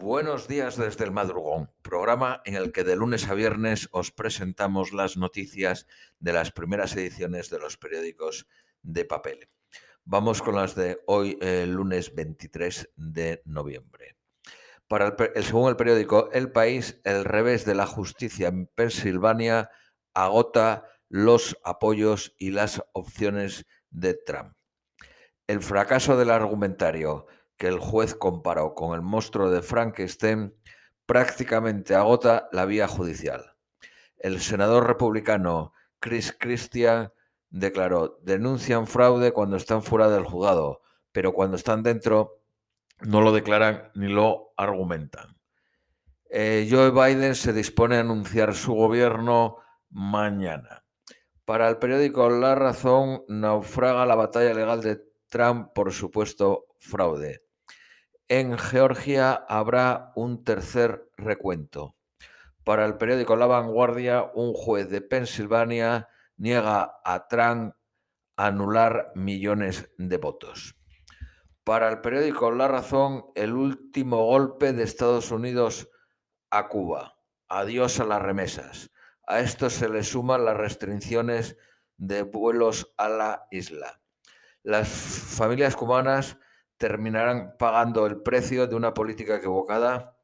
Buenos días desde el madrugón, programa en el que de lunes a viernes os presentamos las noticias de las primeras ediciones de los periódicos de papel. Vamos con las de hoy, el lunes 23 de noviembre. Para el, según el periódico El País, el revés de la justicia en Pensilvania agota los apoyos y las opciones de Trump. El fracaso del argumentario que el juez comparó con el monstruo de Frankenstein prácticamente agota la vía judicial. El senador republicano Chris Christian declaró, denuncian fraude cuando están fuera del juzgado, pero cuando están dentro no lo declaran ni lo argumentan. Eh, Joe Biden se dispone a anunciar su gobierno mañana. Para el periódico La Razón, naufraga la batalla legal de Trump por supuesto fraude. En Georgia habrá un tercer recuento. Para el periódico La Vanguardia, un juez de Pensilvania niega a Trump anular millones de votos. Para el periódico La Razón, el último golpe de Estados Unidos a Cuba. Adiós a las remesas. A esto se le suman las restricciones de vuelos a la isla. Las familias cubanas terminarán pagando el precio de una política equivocada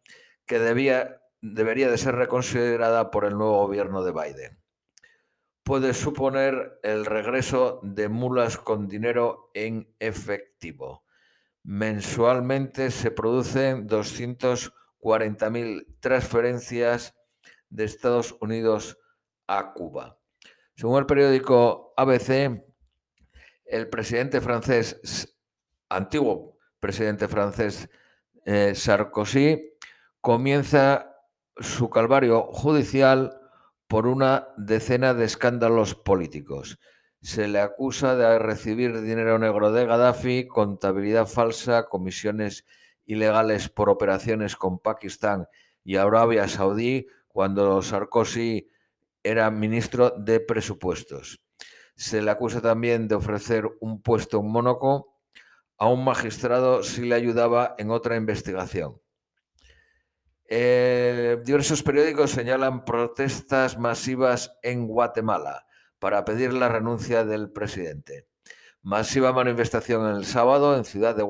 que debía, debería de ser reconsiderada por el nuevo gobierno de Biden. Puede suponer el regreso de mulas con dinero en efectivo. Mensualmente se producen 240.000 transferencias de Estados Unidos a Cuba. Según el periódico ABC, el presidente francés antiguo presidente francés eh, Sarkozy comienza su calvario judicial por una decena de escándalos políticos. Se le acusa de recibir dinero negro de Gaddafi, contabilidad falsa, comisiones ilegales por operaciones con Pakistán y Arabia Saudí cuando Sarkozy era ministro de presupuestos. Se le acusa también de ofrecer un puesto en Mónaco a un magistrado si le ayudaba en otra investigación. Eh, diversos periódicos señalan protestas masivas en Guatemala para pedir la renuncia del presidente. Masiva manifestación el sábado en Ciudad de,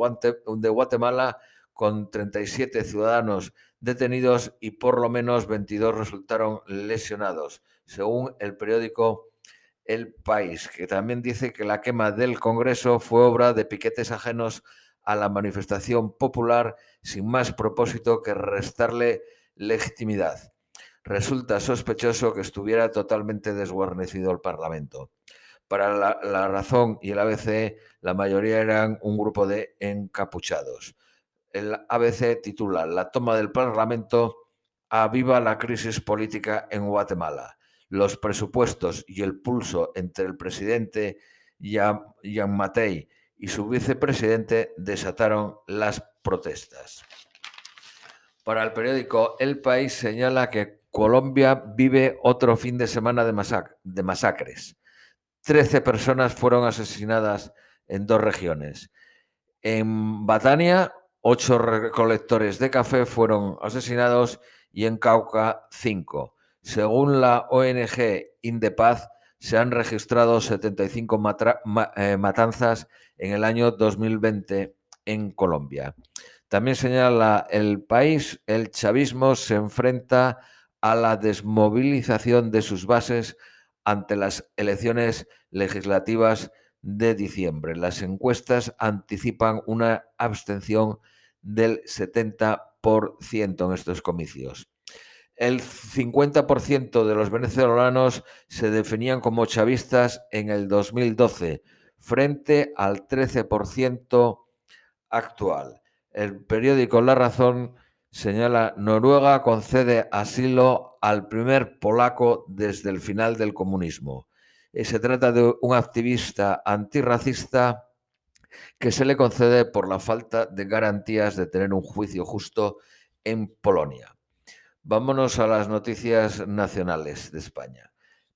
de Guatemala con 37 ciudadanos detenidos y por lo menos 22 resultaron lesionados, según el periódico el País, que también dice que la quema del Congreso fue obra de piquetes ajenos a la manifestación popular sin más propósito que restarle legitimidad. Resulta sospechoso que estuviera totalmente desguarnecido el Parlamento. Para la, razón y el ABC, la mayoría eran un grupo de encapuchados. El ABC titula La toma del Parlamento aviva la crisis política en Guatemala los presupuestos y el pulso entre el presidente Jan Matei y su vicepresidente desataron las protestas. Para el periódico El País señala que Colombia vive otro fin de semana de, masacres. Trece personas fueron asesinadas en dos regiones. En Batania, ocho recolectores de café fueron asesinados y en Cauca, cinco. Según la ONG Indepaz, se han registrado 75 eh, matanzas en el año 2020 en Colombia. También señala el país, el chavismo se enfrenta a la desmovilización de sus bases ante las elecciones legislativas de diciembre. Las encuestas anticipan una abstención del 70% en estos comicios el 50% de los venezolanos se definían como chavistas en el 2012, frente al 13% actual. El periódico La Razón señala Noruega concede asilo al primer polaco desde el final del comunismo. Eh, se trata de un activista antirracista que se le concede por la falta de garantías de tener un juicio justo en Polonia. Vámonos a las noticias nacionales de España.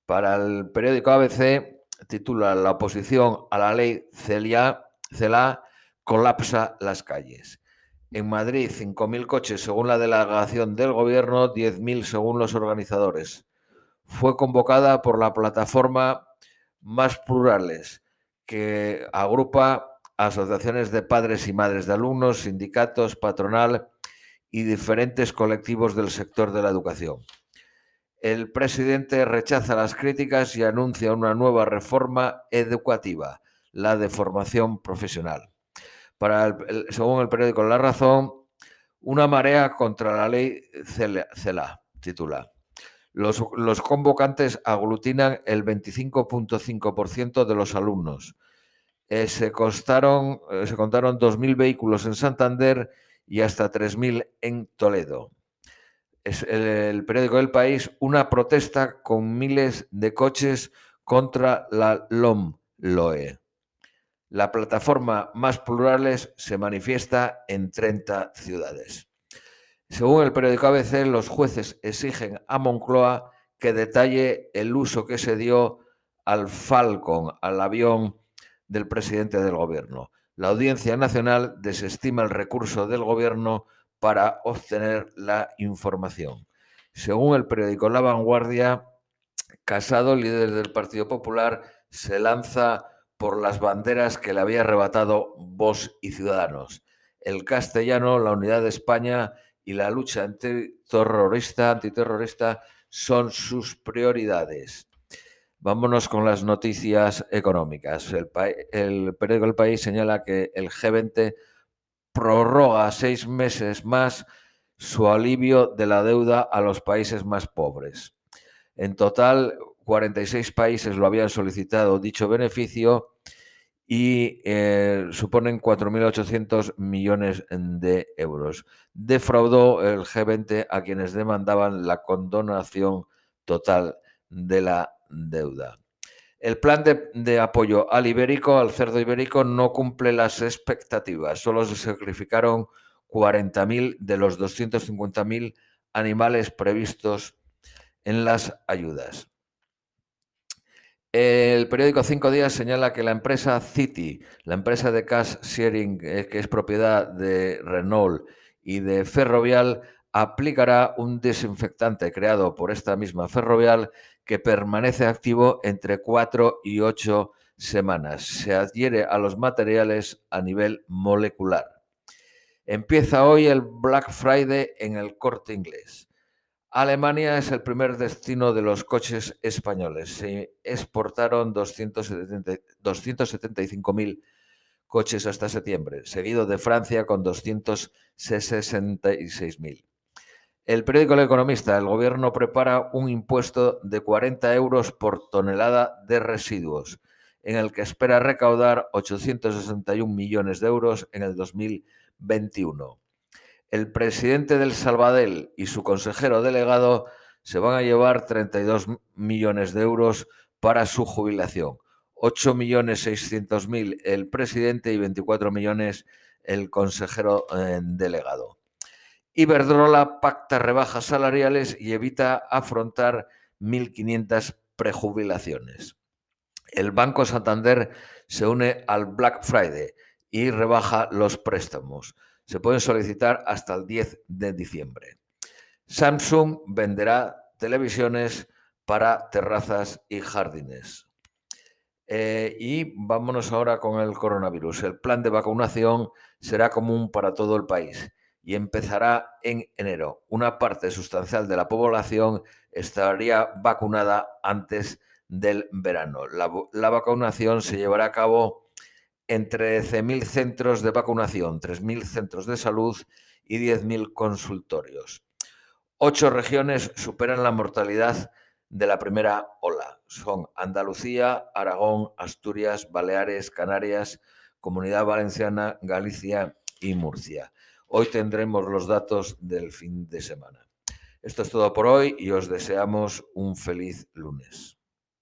Para el periódico ABC titula La oposición a la ley CELA, colapsa las calles. En Madrid, 5.000 coches según la delegación del gobierno, 10.000 según los organizadores. Fue convocada por la plataforma Más Plurales, que agrupa asociaciones de padres y madres de alumnos, sindicatos, patronal y diferentes colectivos del sector de la educación. El presidente rechaza las críticas y anuncia una nueva reforma educativa, la de formación profesional. Para según el periódico La Razón, una marea contra la ley CELA, titula. Los, los convocantes aglutinan el 25.5% de los alumnos. Eh, se, costaron, eh, se contaron 2.000 vehículos en Santander y hasta 3.000 en Toledo. Es el, el, periódico del país, una protesta con miles de coches contra la LOM-LOE. La plataforma Más Plurales se manifiesta en 30 ciudades. Según el periódico ABC, los jueces exigen a Moncloa que detalle el uso que se dio al Falcon, al avión del presidente del gobierno. La Audiencia Nacional desestima el recurso del gobierno para obtener la información. Según el periódico La Vanguardia, Casado, líder del Partido Popular, se lanza por las banderas que le había arrebatado Vos y Ciudadanos. El castellano, la unidad de España y la lucha antiterrorista, antiterrorista son sus prioridades. Vámonos con las noticias económicas. El, periódico El País señala que el G20 prorroga seis meses más su alivio de la deuda a los países más pobres. En total, 46 países lo habían solicitado dicho beneficio y eh, suponen 4.800 millones de euros. Defraudó el G20 a quienes demandaban la condonación total de la deuda. El plan de, apoyo al ibérico, al cerdo ibérico, no cumple las expectativas. Solo se sacrificaron 40.000 de los 250.000 animales previstos en las ayudas. El periódico Cinco Días señala que la empresa City, la empresa de cash sharing eh, que es propiedad de Renault y de Ferrovial, aplicará un desinfectante creado por esta misma Ferrovial que permanece activo entre cuatro y ocho semanas. Se adhiere a los materiales a nivel molecular. Empieza hoy el Black Friday en el corte inglés. Alemania es el primer destino de los coches españoles. Se exportaron 275.000 coches hasta septiembre, seguido de Francia con 266.000. El periódico El Economista, el gobierno prepara un impuesto de 40 euros por tonelada de residuos, en el que espera recaudar 861 millones de euros en el 2021 el presidente del Salvadel y su consejero delegado se van a llevar 32 millones de euros para su jubilación. 8 millones 600 mil el presidente y 24 millones el consejero eh, delegado. Iberdrola pacta rebajas salariales y evita afrontar 1.500 prejubilaciones. El Banco Santander se une al Black Friday y rebaja los préstamos se pueden solicitar hasta el 10 de diciembre. Samsung venderá televisiones para terrazas y jardines. Eh, y vámonos ahora con el coronavirus. El plan de vacunación será común para todo el país y empezará en enero. Una parte sustancial de la población estaría vacunada antes del verano. La, vacunación se llevará a cabo en 13.000 centros de vacunación, 3.000 centros de salud y 10.000 consultorios. Ocho regiones superan la mortalidad de la primera ola. Son Andalucía, Aragón, Asturias, Baleares, Canarias, Comunidad Valenciana, Galicia y Murcia. Hoy tendremos los datos del fin de semana. Esto es todo por hoy y os deseamos un feliz lunes.